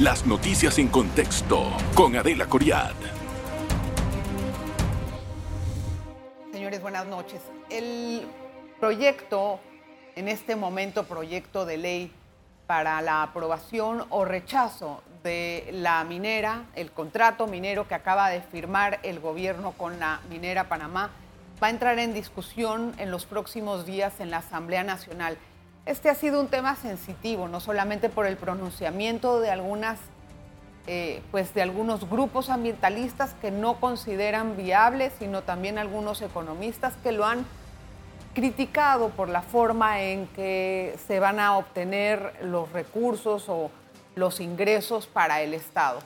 Las noticias en contexto con Adela Coriad. Señores, buenas noches. El proyecto, en este momento proyecto de ley para la aprobación o rechazo de la minera, el contrato minero que acaba de firmar el gobierno con la minera Panamá, va a entrar en discusión en los próximos días en la Asamblea Nacional. Este ha sido un tema sensitivo, no solamente por el pronunciamiento de algunas, eh, pues de algunos grupos ambientalistas que no consideran viable, sino también algunos economistas que lo han criticado por la forma en que se van a obtener los recursos o los ingresos para el Estado.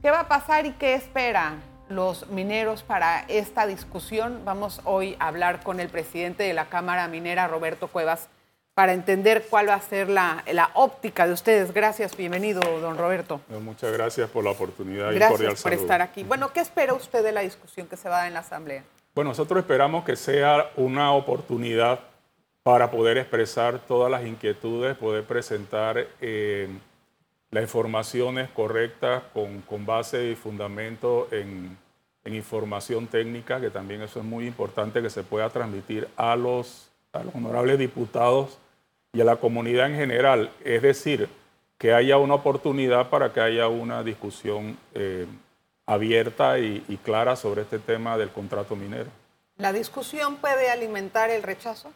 ¿Qué va a pasar y qué esperan los mineros para esta discusión? Vamos hoy a hablar con el presidente de la Cámara Minera, Roberto Cuevas, para entender cuál va a ser la, óptica de ustedes. Gracias, bienvenido, don Roberto. Muchas gracias por la oportunidad gracias y cordial por estar aquí. Bueno, ¿qué espera usted de la discusión que se va a dar en la Asamblea? Bueno, nosotros esperamos que sea una oportunidad para poder expresar todas las inquietudes, poder presentar eh, las informaciones correctas con, con, base y fundamento en, en, información técnica, que también eso es muy importante que se pueda transmitir a los, a los honorables diputados y a la comunidad en general. Es decir, que haya una oportunidad para que haya una discusión eh, abierta y, clara sobre este tema del contrato minero. ¿La discusión puede alimentar el rechazo?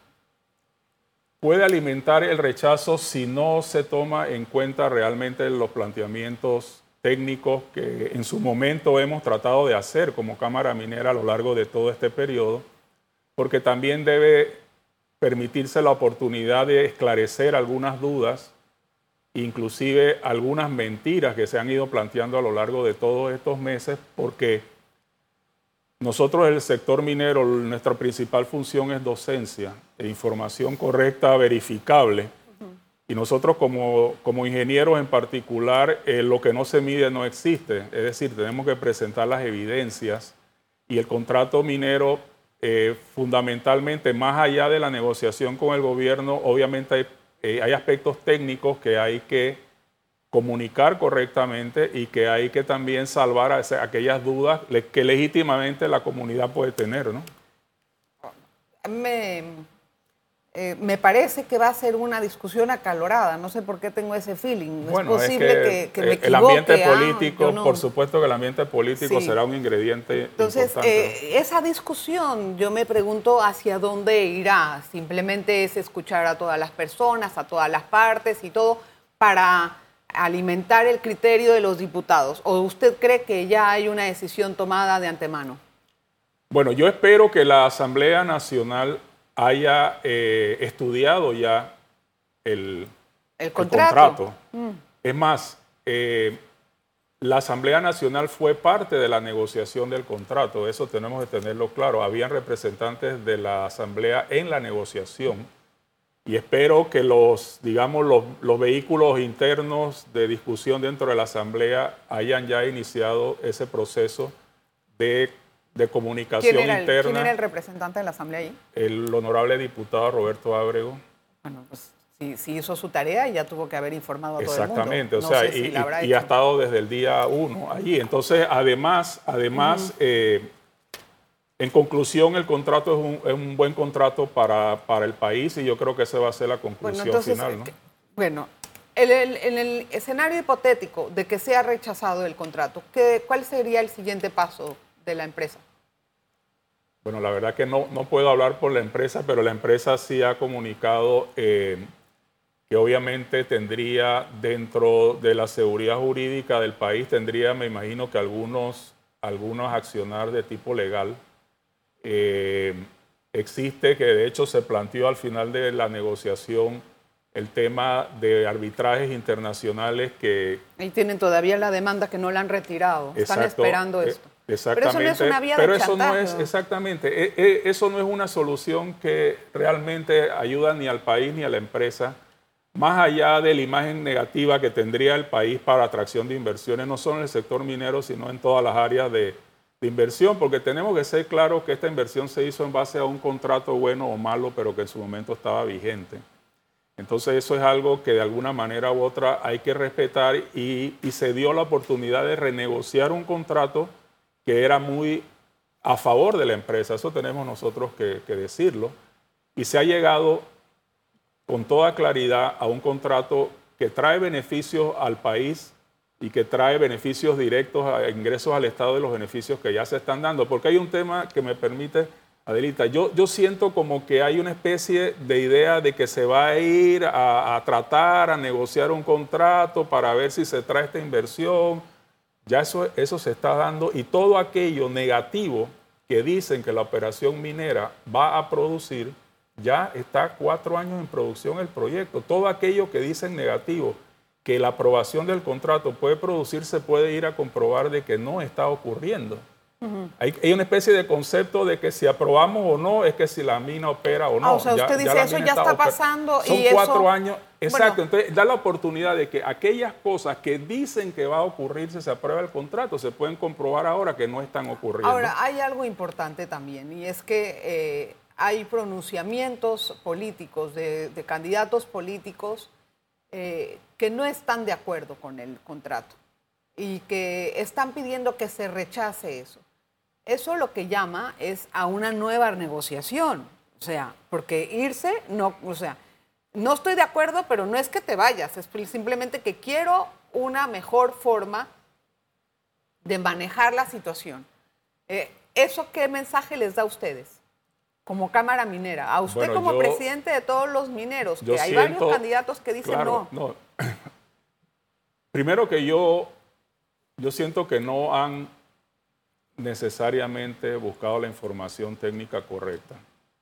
Puede alimentar el rechazo si no se toma en cuenta realmente los planteamientos técnicos que en su momento hemos tratado de hacer como Cámara Minera a lo largo de todo este periodo, porque también debe permitirse la oportunidad de esclarecer algunas dudas inclusive algunas mentiras que se han ido planteando a lo largo de todos estos meses, porque nosotros el sector minero, nuestra principal función es docencia e información correcta, verificable. Y nosotros como, como ingenieros en particular, eh, lo que no se mide no existe. Es decir, tenemos que presentar las evidencias y el contrato minero, eh, fundamentalmente, más allá de la negociación con el gobierno, obviamente hay eh, hay aspectos técnicos que hay que comunicar correctamente y que hay que también salvar a aquellas dudas que legítimamente la comunidad puede tener, ¿no? Me, eh, me parece que va a ser una discusión acalorada, no sé por qué tengo ese feeling. Bueno, es posible que, me equivoque, El ambiente ah, político, por supuesto que el ambiente político será un ingrediente Entonces, eh, esa discusión, yo me pregunto hacia dónde irá. Simplemente es escuchar a todas las personas, a todas las partes y todo, para alimentar el criterio de los diputados? ¿O usted cree que ya hay una decisión tomada de antemano? Bueno, yo espero que la Asamblea Nacional haya eh, estudiado ya el, contrato. Mm. Es más, eh, la Asamblea Nacional fue parte de la negociación del contrato, eso tenemos que tenerlo claro. Habían representantes de la Asamblea en la negociación y espero que los, digamos, los, vehículos internos de discusión dentro de la Asamblea hayan ya iniciado ese proceso de, comunicación interna. ¿Quién era el representante de la Asamblea ahí? El honorable diputado Roberto Ábrego. Bueno, pues si, hizo su tarea ya tuvo que haber informado a todo el mundo. Exactamente, o sea, y, ha estado desde el día uno allí. Entonces, además, además en conclusión, el contrato es un, buen contrato para, el país y yo creo que esa va a ser la conclusión final. ¿no? Eh, bueno, en el, escenario hipotético de que sea rechazado el contrato, ¿qué, ¿cuál sería el siguiente paso de la empresa? Bueno, la verdad que no, no puedo hablar por la empresa, pero la empresa sí ha comunicado eh, que obviamente tendría dentro de la seguridad jurídica del país, tendría, me imagino que algunos, algunos accionar de tipo legal. Eh, existe, que de hecho se planteó al final de la negociación el tema de arbitrajes internacionales que... Y tienen todavía la demanda que no la han retirado, están esperando eh, esto. Exactamente. Pero eso no es una vía Pero eso no es, exactamente, eh, eso no es una solución que realmente ayuda ni al país ni a la empresa, más allá de la imagen negativa que tendría el país para atracción de inversiones, no solo en el sector minero, sino en todas las áreas de, de inversión, porque tenemos que ser claros que esta inversión se hizo en base a un contrato bueno o malo, pero que en su momento estaba vigente. Entonces eso es algo que de alguna manera u otra hay que respetar y, se dio la oportunidad de renegociar un contrato que era muy a favor de la empresa, eso tenemos nosotros que, decirlo, y se ha llegado con toda claridad a un contrato que trae beneficios al país y que trae beneficios directos, a ingresos al Estado de los beneficios que ya se están dando. Porque hay un tema que me permite, Adelita, yo, yo siento como que hay una especie de idea de que se va a ir a, tratar, a negociar un contrato para ver si se trae esta inversión. Ya eso, eso se está dando y todo aquello negativo que dicen que la operación minera va a producir, ya está cuatro años en producción el proyecto. Todo aquello que dicen negativo, que la aprobación del contrato puede producir, se puede ir a comprobar de que no está ocurriendo. Hay, una especie de concepto de que si aprobamos o no, es que si la mina opera o no. Ah, o sea, usted dice eso ya está, pasando. Son cuatro años. Exacto. Entonces, da la oportunidad de que aquellas cosas que dicen que va a ocurrir si se aprueba el contrato, se pueden comprobar ahora que no están ocurriendo. Ahora, hay algo importante también, y es que eh, hay pronunciamientos políticos de, candidatos políticos eh, que no están de acuerdo con el contrato y que están pidiendo que se rechace eso. Eso lo que llama es a una nueva negociación. O sea, porque irse, no, o sea, no estoy de acuerdo, pero no es que te vayas, es simplemente que quiero una mejor forma de manejar la situación. Eh, ¿Eso qué mensaje les da a ustedes? como Cámara Minera, a usted como presidente de todos los mineros, que hay varios candidatos que dicen no. Primero que yo, yo siento que no han necesariamente buscado la información técnica correcta,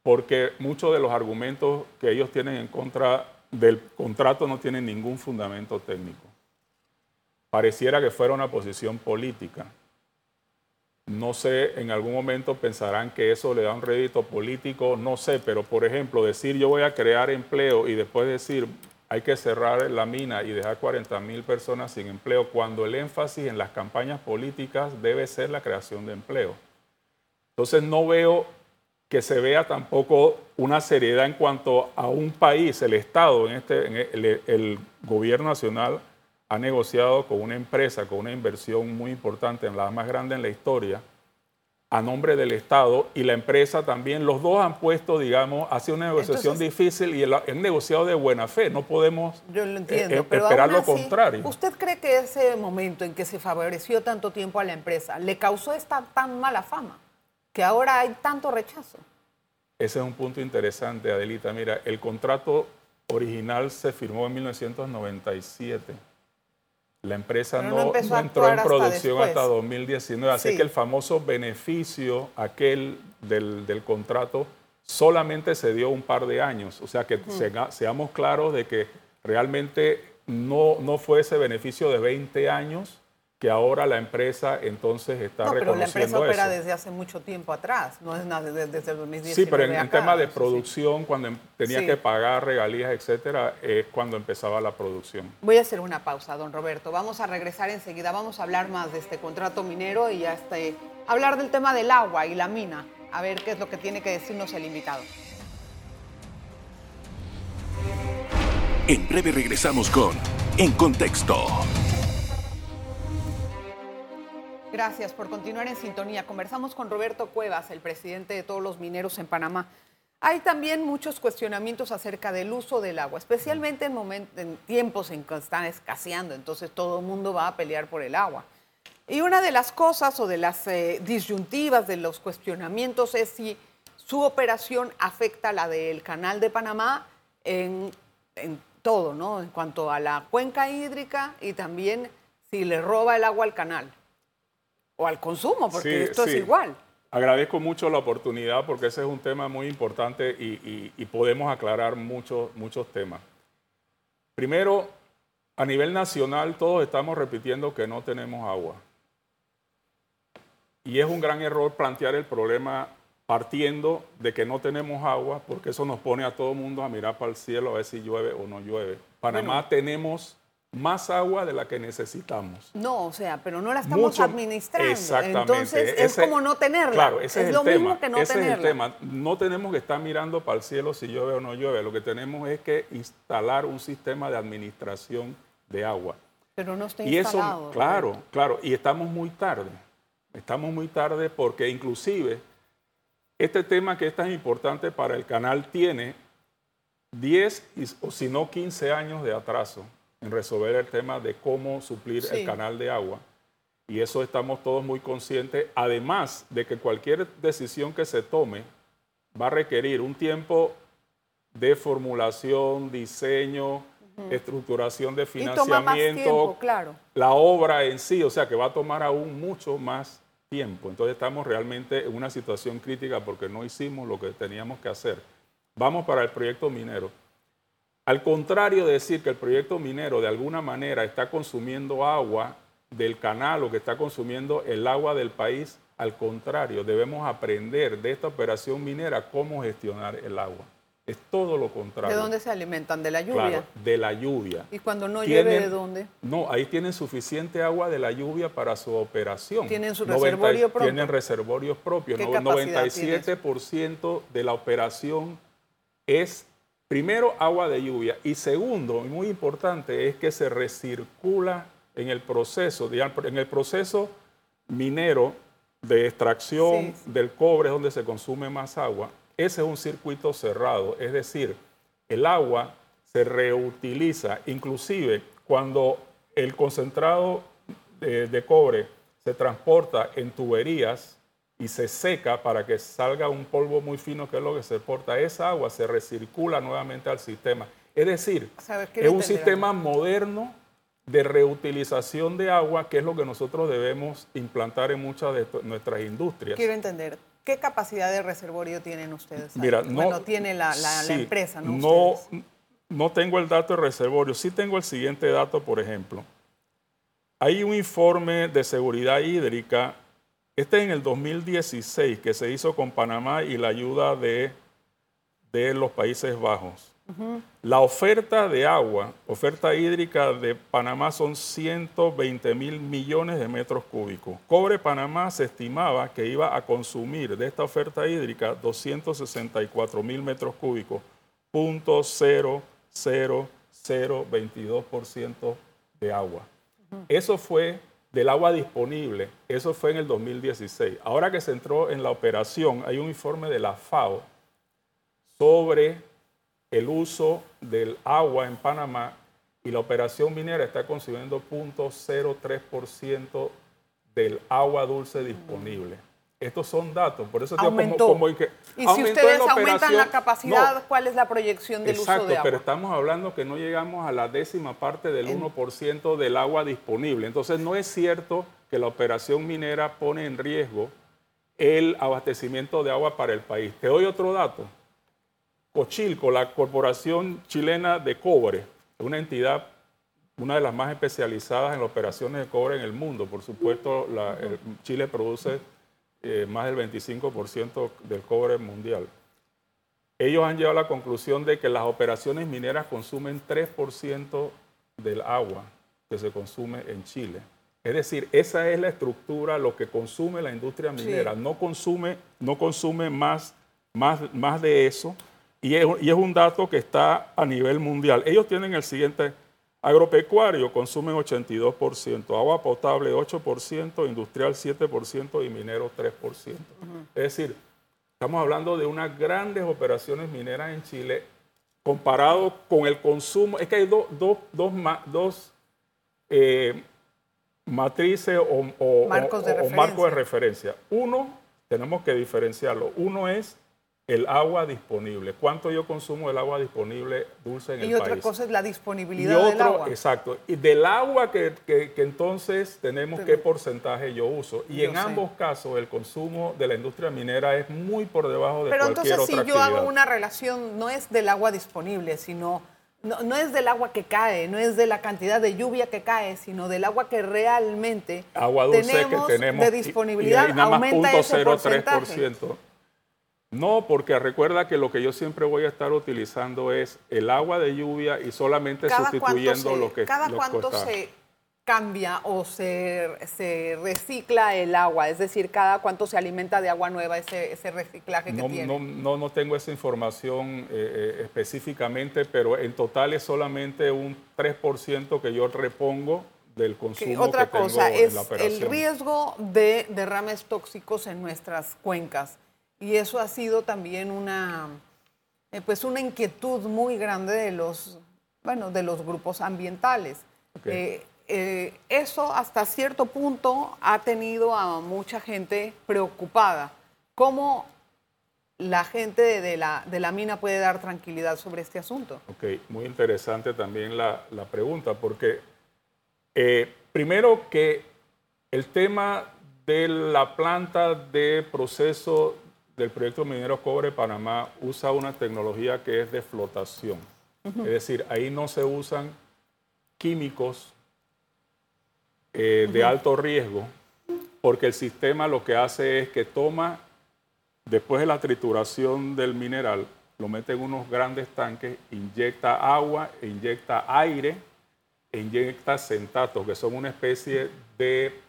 porque muchos de los argumentos que ellos tienen en contra del contrato no tienen ningún fundamento técnico. Pareciera que fuera una posición política. No sé, en algún momento pensarán que eso le da un rédito político, no sé, pero por ejemplo, decir yo voy a crear empleo y después decir hay que cerrar la mina y dejar 40 mil personas sin empleo, cuando el énfasis en las campañas políticas debe ser la creación de empleo. Entonces no veo que se vea tampoco una seriedad en cuanto a un país, el Estado, en este, el, el gobierno nacional ha negociado con una empresa, con una inversión muy importante, la más grande en la historia, a nombre del Estado y la empresa también. Los dos han puesto, digamos, ha sido una negociación difícil y han negociado de buena fe. No podemos yo lo entiendo, eh, pero esperar lo contrario. ¿Usted cree que ese momento en que se favoreció tanto tiempo a la empresa le causó esta tan mala fama? Que ahora hay tanto rechazo. Ese es un punto interesante, Adelita. Mira, el contrato original se firmó en 1997 la empresa no, entró en producción hasta, 2019, así que el famoso beneficio aquel del, contrato solamente se dio un par de años. O sea que seamos claros de que realmente no, no fue ese beneficio de 20 años que ahora la empresa entonces está no, pero la empresa opera desde hace mucho tiempo atrás, no es nada desde, el 2019 Sí, pero en, en tema de producción, cuando em, tenía que pagar regalías, etcétera, es cuando empezaba la producción. Voy a hacer una pausa, don Roberto. Vamos a regresar enseguida, vamos a hablar más de este contrato minero y hasta hablar del tema del agua y la mina, a ver qué es lo que tiene que decirnos el invitado. En breve regresamos con En Contexto. Gracias por continuar en sintonía. Conversamos con Roberto Cuevas, el presidente de todos los mineros en Panamá. Hay también muchos cuestionamientos acerca del uso del agua, especialmente en, en tiempos en que están escaseando, entonces todo el mundo va a pelear por el agua. Y una de las cosas o de las eh, disyuntivas de los cuestionamientos es si su operación afecta la del canal de Panamá en, en todo, ¿no? En cuanto a la cuenca hídrica y también si le roba el agua al canal o al consumo, porque esto es igual. Agradezco mucho la oportunidad porque ese es un tema muy importante y, podemos aclarar muchos, muchos temas. Primero, a nivel nacional todos estamos repitiendo que no tenemos agua. Y es un gran error plantear el problema partiendo de que no tenemos agua, porque eso nos pone a todo el mundo a mirar para el cielo a ver si llueve o no llueve. Panamá tenemos más agua de la que necesitamos. No, o sea, pero no la estamos Mucho- administrando. Exactamente. Entonces es Ese- como no tenerla. Claro, ese es, el lo tema. mismo que no ese tenerla. es el tema. No tenemos que estar mirando para el cielo si llueve o no llueve. Lo que tenemos es que instalar un sistema de administración de agua. Pero no está Y eso, claro, claro, y estamos muy tarde. Estamos muy tarde porque inclusive este tema que es tan importante para el canal tiene 10 y- o si no 15 años de atraso en resolver el tema de cómo suplir Sí. el canal de agua. Y eso estamos todos muy conscientes, además de que cualquier decisión que se tome va a requerir un tiempo de formulación, diseño, estructuración de Y toma más financiamiento, tiempo, claro. la obra en sí, o sea que va a tomar aún mucho más tiempo. Entonces estamos realmente en una situación crítica porque no hicimos lo que teníamos que hacer. Vamos para el proyecto minero. Al contrario de decir que el proyecto minero de alguna manera está consumiendo agua del canal o que está consumiendo el agua del país, al contrario, debemos aprender de esta operación minera cómo gestionar el agua. Es todo lo contrario. ¿De dónde se alimentan? ¿De la lluvia? Claro, de la lluvia. ¿Y cuando no llueve, de dónde? No, ahí tienen suficiente agua de la lluvia para su operación. ¿Tienen su 90 reservorio propio? Tienen reservorios propios. ¿Qué No- capacidad 97% de la operación es, primero, agua de lluvia. Y segundo, y muy importante, es que se recircula en el proceso, en el proceso minero de extracción Sí. del cobre, es donde se consume más agua. Ese es un circuito cerrado, es decir, el agua se reutiliza, inclusive cuando el concentrado de, de cobre se transporta en tuberías y se seca para que salga un polvo muy fino, que es lo que se porta, esa agua se recircula nuevamente al sistema. Es decir, es un sistema moderno de reutilización de agua, que es lo que nosotros debemos implantar en muchas de nuestras industrias. Quiero entender. ¿Qué capacidad de reservorio tienen ustedes? Mira, no, bueno, tiene la, la- la sí, empresa, ¿no? No, no tengo el dato de reservorio. Sí tengo el siguiente dato, por ejemplo. Hay un informe de seguridad hídrica, este en el 2016, que se hizo con Panamá y la ayuda de, de los Países Bajos. La oferta de agua, oferta hídrica de Panamá son 120 mil millones de metros cúbicos. Cobre Panamá se estimaba que iba a consumir de esta oferta hídrica 264 mil metros cúbicos, punto 00022% de agua. Eso fue del agua disponible, eso fue en el 2016. Ahora que se entró en la operación, hay un informe de la FAO sobre el uso del agua en Panamá y la operación minera está consumiendo 0.03% del agua dulce disponible. Estos son datos, por eso digo como- Aumentó. como, que y si aumentó en ustedes aumentan la capacidad, No, ¿cuál es la proyección del Exacto, uso de agua? pero estamos hablando que no llegamos a la décima parte del 1% del agua disponible. Entonces no es cierto que la operación minera pone en riesgo el abastecimiento de agua para el país. Te doy otro dato. Cochilco, la Corporación Chilena de Cobre, una entidad, una de las más especializadas en las operaciones de cobre en el mundo. Por supuesto, la- el- Chile produce eh, más del 25% del cobre mundial. Ellos han llegado a la conclusión de que las operaciones mineras consumen 3% del agua que se consume en Chile. Es decir, esa es la estructura, lo que consume la industria minera. No consume, no consume más, más, más de eso. Y es, y es un dato que está a nivel mundial. Ellos tienen el siguiente, agropecuario consumen 82%, agua potable 8%, industrial 7% y minero 3%. Es decir, estamos hablando de unas grandes operaciones mineras en Chile comparado con el consumo. Es que hay do- do- dos, dos eh, matrices o, o- Marcos de o- marcos de referencia. Uno, tenemos que diferenciarlo. Uno es el agua disponible. ¿Cuánto yo consumo del agua disponible dulce en y el otra país? cosa es la y disponibilidad otro, del agua. exacto. Y del agua que, que- que entonces tenemos qué porcentaje yo uso. Y Yo en sé. ambos casos el consumo de la industria minera es muy por debajo de Pero cualquier entonces si otra yo hago una relación, no es del agua disponible, sino no, no es del agua que cae, no es de la cantidad de lluvia que cae, sino del agua que realmente agua dulce tenemos, que tenemos de y- disponibilidad, y, y nada más aumenta ese 0.03%. porcentaje. No, porque recuerda que lo que yo siempre voy a estar utilizando es el agua de lluvia y solamente sustituyendo lo que ¿Cada cuánto se cambia o se, se, recicla el agua? Es decir, ¿cada cuánto se alimenta de agua nueva ese, ese reciclaje que tiene? No, no, no, tengo esa información eh, eh, específicamente, pero en total es solamente un 3% que yo repongo del consumo otra que cosa tengo es en el riesgo de derrames tóxicos en nuestras cuencas y eso ha sido también una eh, pues una inquietud muy grande de los bueno de los grupos ambientales eh, eso hasta cierto punto ha tenido a mucha gente preocupada. ¿Cómo la gente de la, de la mina puede dar tranquilidad sobre este asunto? Ok, muy interesante también la, la pregunta, porque eh, primero que el tema de la planta de proceso del proyecto minero Cobre Panamá usa una tecnología que es de flotación. Es decir, ahí no se usan químicos eh, de alto riesgo, porque el sistema lo que hace es que toma, después de la trituración del mineral, lo mete en unos grandes tanques, inyecta agua, inyecta aire, e inyecta centatos, que son una especie de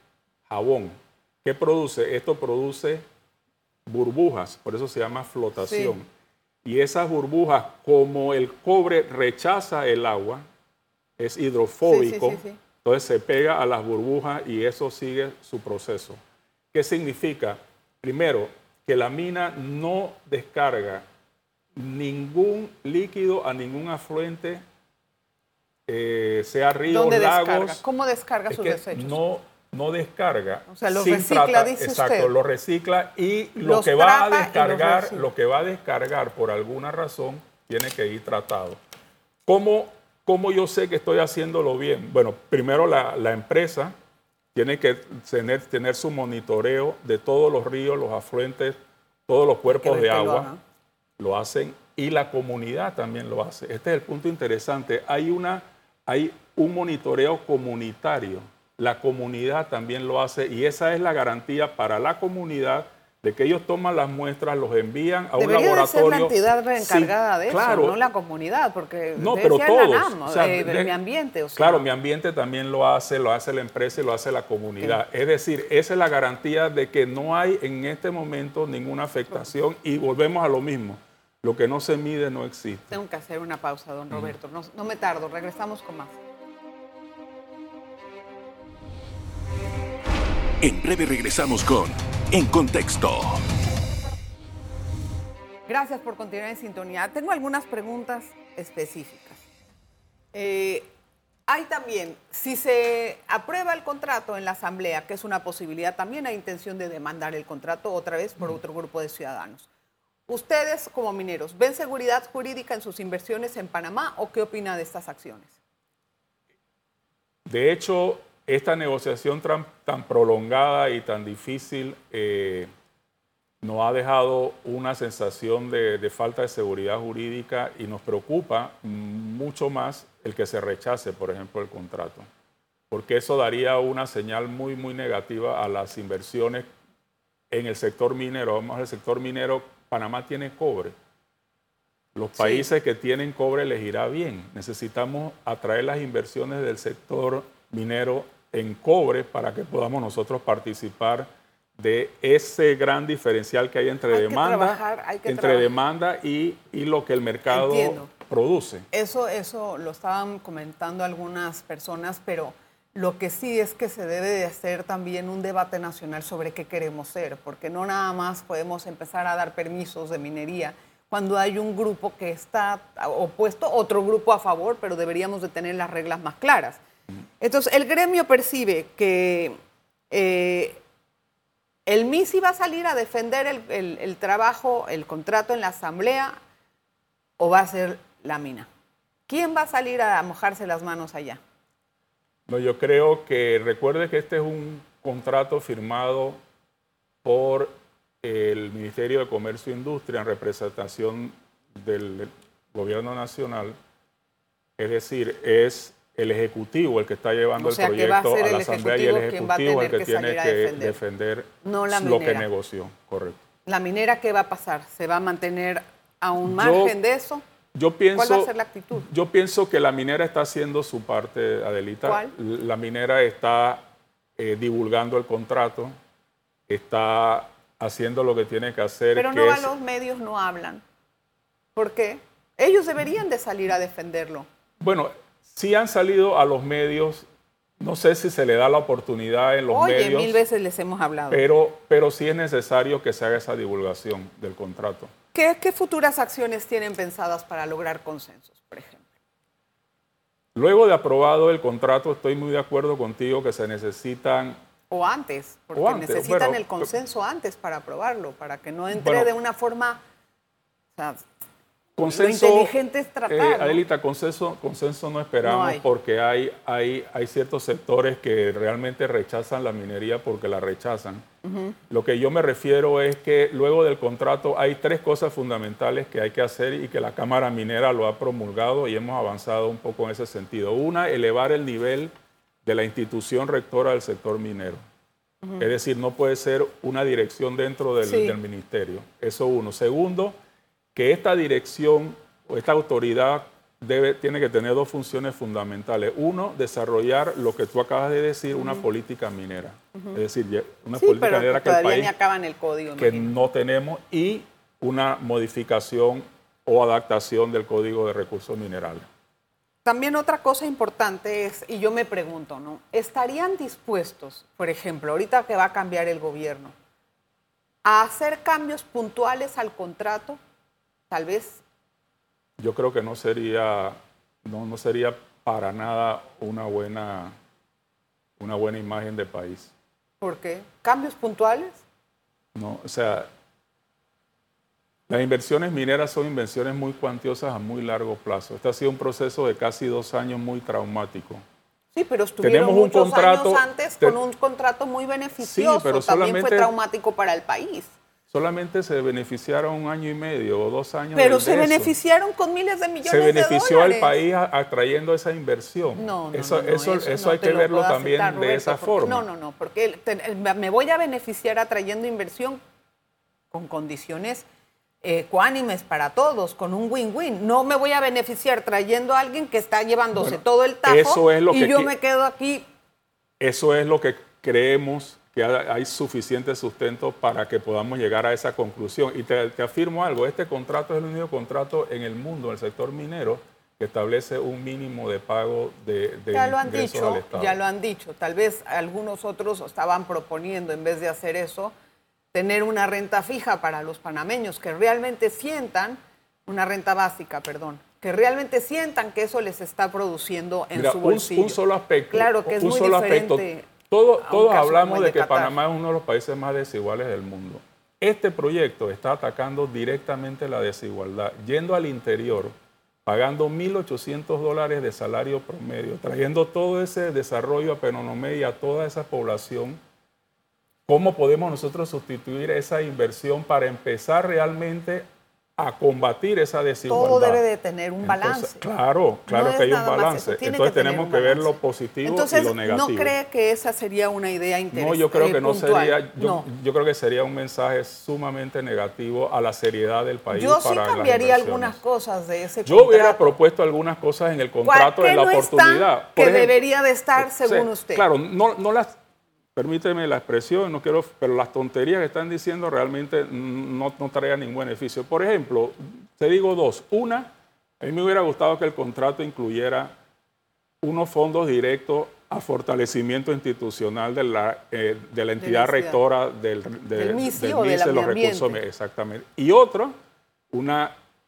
jabón. ¿Qué produce? Esto produce burbujas, por eso se llama flotación. Y esas burbujas, como el cobre rechaza el agua, es hidrofóbico, entonces se pega a las burbujas y eso sigue su proceso. ¿Qué significa? Primero, que la mina no descarga ningún líquido a ningún afluente, eh, sea río, ¿Dónde lagos. Descarga? ¿Cómo descarga sus desechos? No, no descarga. O sea, los recicla, dice Exacto, lo recicla y lo que va a descargar, lo que va a descargar por alguna razón tiene que ir tratado. ¿Cómo ¿Cómo yo sé que estoy haciéndolo bien? Bueno, primero la, empresa tiene que tener, tener, su monitoreo de todos los ríos, los afluentes, todos los cuerpos de agua. Lo, hacen y la comunidad también lo hace. Este es el punto interesante. Hay, una, hay un monitoreo comunitario. La comunidad también lo hace y esa es la garantía para la comunidad de que ellos toman las muestras, los envían a un laboratorio. De ser la entidad encargada de eso, no la comunidad, porque no, pero todos, la eh, mi ambiente. claro, mi ambiente también lo hace, lo hace la empresa y lo hace la comunidad. Es decir, esa es la garantía de que no hay en este momento ninguna afectación y volvemos a lo mismo. Lo que no se mide no existe. Tengo que hacer una pausa, don Roberto. no, no me tardo, regresamos con más. En breve regresamos con En Contexto. Gracias por continuar en sintonía. Tengo algunas preguntas específicas. Eh, hay también, si se aprueba el contrato en la Asamblea, que es una posibilidad, también hay intención de demandar el contrato otra vez por otro grupo de ciudadanos. ¿Ustedes como mineros ven seguridad jurídica en sus inversiones en Panamá o qué opina de estas acciones? De hecho, esta negociación tan, prolongada y tan difícil eh, nos ha dejado una sensación de, falta de seguridad jurídica y nos preocupa mucho más el que se rechace, por ejemplo, el contrato, porque eso daría una señal muy, muy negativa a las inversiones en el sector minero. Vamos al sector minero, Panamá tiene cobre. Los países que tienen cobre les irá bien. Necesitamos atraer las inversiones del sector minero en cobre para que podamos nosotros participar de ese gran diferencial que hay entre demanda, entre demanda y, lo que el mercado produce. Eso, eso lo estaban comentando algunas personas, pero lo que sí es que se debe de hacer también un debate nacional sobre qué queremos ser, porque no nada más podemos empezar a dar permisos de minería cuando hay un grupo que está opuesto, otro grupo a favor, pero deberíamos de tener las reglas más claras. Entonces, el gremio percibe que eh, el MISI va a salir a defender el, trabajo, el contrato en la asamblea, o va a ser la mina. ¿Quién va a salir a mojarse las manos allá? No, yo creo que recuerde que este es un contrato firmado por el Ministerio de Comercio e Industria en representación del gobierno nacional. Es decir, es el Ejecutivo el que está llevando el proyecto a la Asamblea y el Ejecutivo el que, tiene que defender, lo que negoció, correcto. ¿La minera qué va a pasar? ¿Se va a mantener a un margen de eso? Yo pienso, ¿Cuál va a ser la actitud? Yo pienso que la minera está haciendo su parte, Adelita. ¿Cuál? La minera está eh, divulgando el contrato, está haciendo lo que tiene que hacer. Pero que no a es- los medios no hablan. ¿Por qué? Ellos deberían de salir a defenderlo. Bueno, sí han salido a los medios, no sé si se le da la oportunidad en los Oye, medios, mil veces les hemos hablado. pero, pero sí es necesario que se haga esa divulgación del contrato. ¿Qué, qué futuras acciones tienen pensadas para lograr consensos, por ejemplo? Luego de aprobado el contrato, estoy muy de acuerdo contigo que se necesitan O antes, porque O antes, necesitan bueno, el consenso antes para aprobarlo, para que no entre Bueno. de una forma... o sea, consenso. Lo inteligente es tratar, eh, ¿no? Adelita, consenso, consenso no esperamos No hay. porque hay, hay, hay ciertos sectores que realmente rechazan la minería porque la rechazan. Lo que yo me refiero es que luego del contrato hay tres cosas fundamentales que hay que hacer y que la Cámara Minera lo ha promulgado y hemos avanzado un poco en ese sentido. Una, elevar el nivel de la institución rectora del sector minero. Es decir, no puede ser una dirección dentro del, Sí. del ministerio. Eso uno. Segundo, que esta dirección o esta autoridad debe, tiene que tener dos funciones fundamentales. Uno, desarrollar lo que tú acabas de decir, una política minera. Es decir, una sí, política pero minera que el todavía país ni acaban el código. que imagino. no tenemos y una modificación o adaptación del Código de Recursos Minerales. También otra cosa importante es, y yo me pregunto, ¿no? ¿Estarían dispuestos, por ejemplo, ahorita que va a cambiar el gobierno, a hacer cambios puntuales al contrato? Tal vez, Yo creo que no sería, no, no sería para nada una buena, una buena imagen de país. ¿por qué? ¿Cambios puntuales? ¿no? O sea, las inversiones mineras son inversiones muy cuantiosas a muy largo plazo. Este ha sido un proceso de casi dos años muy traumático. Sí, pero estuvieron Tenemos un muchos contrato- años antes te- con un contrato muy beneficioso. pero También fue traumático para el país. Solamente se beneficiaron un año y medio o dos años. Pero de- se de beneficiaron con miles de millones Se benefició de al dólares. país atrayendo esa inversión. No, no, eso, no, no, eso, hay que lo verlo también aceptar, de esa porque- forma. No, no, no, porque el- me voy a beneficiar atrayendo inversión con condiciones ecuánimes para todos, con un win-win. No me voy a beneficiar trayendo a alguien que está llevándose Bueno, todo el tajo eso es lo y que yo me quedo aquí. Eso es lo que creemos que ha- hay suficiente sustento para que podamos llegar a esa conclusión. Y te, te afirmo algo, este contrato es el único contrato en el mundo, del sector minero, que establece un mínimo de pago de, de Ya lo han dicho, al Estado. ya lo han dicho. Tal vez algunos otros estaban proponiendo, en vez de hacer eso, tener una renta fija para los panameños que realmente sientan, una renta básica, perdón, que realmente sientan que eso les está produciendo en Mira, su un, bolsillo. un solo aspecto. Claro que es un muy solo diferente. aspecto. Todo- todos hablamos de de que Qatar. Panamá es uno de los países más desiguales del mundo. Este proyecto está atacando directamente la desigualdad, yendo al interior, pagando 1.800 dólares de salario promedio, trayendo todo ese desarrollo a Penonomé y a toda esa población. ¿Cómo podemos nosotros sustituir esa inversión para empezar realmente a combatir esa desigualdad? Todo debe de tener un Entonces, balance. claro, claro No que hay un balance. Entonces que tenemos que ver lo positivo Entonces, y lo negativo. ¿no cree que esa sería una idea interesante? No, yo creo que no sería, yo, no. yo creo que sería un mensaje sumamente negativo a la seriedad del país. Yo sí para las cambiaría algunas cosas de ese Yo hubiera contrato. propuesto algunas cosas en el ¿Cuál contrato de la no oportunidad. que ejemplo, debería de estar o según usted? Claro, no, no las, permíteme la expresión, no quiero, pero las tonterías que están diciendo realmente no, no traían ningún beneficio. Por ejemplo, te digo dos. Una, a mí me hubiera gustado que el contrato incluyera unos fondos directos a fortalecimiento institucional de la, eh, de la entidad rectora del, de, Del MISI del o del MISI de los recursos exactamente. Y otro, un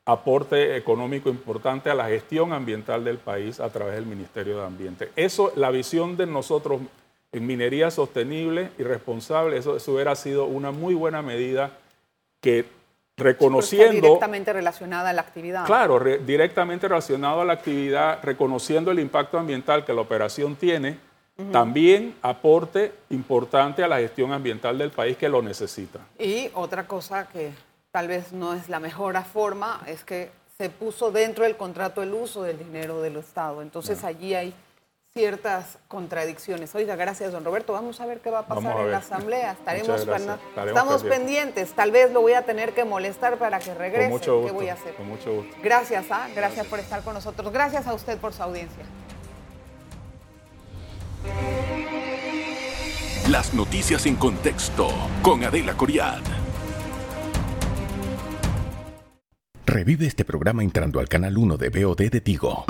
aporte económico importante a la gestión ambiental del país a través del Ministerio de Ambiente. Eso, la visión de nosotros en minería sostenible y responsable, eso, eso hubiera sido una muy buena medida que reconociendo... directamente relacionada a la actividad. Claro, re- directamente relacionado a la actividad, reconociendo el impacto ambiental que la operación tiene, también aporte importante a la gestión ambiental del país que lo necesita. Y otra cosa que tal vez no es la mejor forma es que se puso dentro del contrato el uso del dinero del Estado. Entonces allí hay ciertas contradicciones. Oiga, gracias, don Roberto. Vamos a ver qué va a pasar a en la. Asamblea. Estaremos, gracias. estamos pendientes. pendientes. Tal vez lo voy a tener que molestar para que regrese. Con mucho gusto. ¿Qué voy a hacer? Con mucho gusto. Gracias, ¿ah? gracias por estar con nosotros. Gracias a usted por su audiencia. Las noticias en contexto con Adela Coriad. Revive este programa entrando al canal 1 de BOD de Tigo.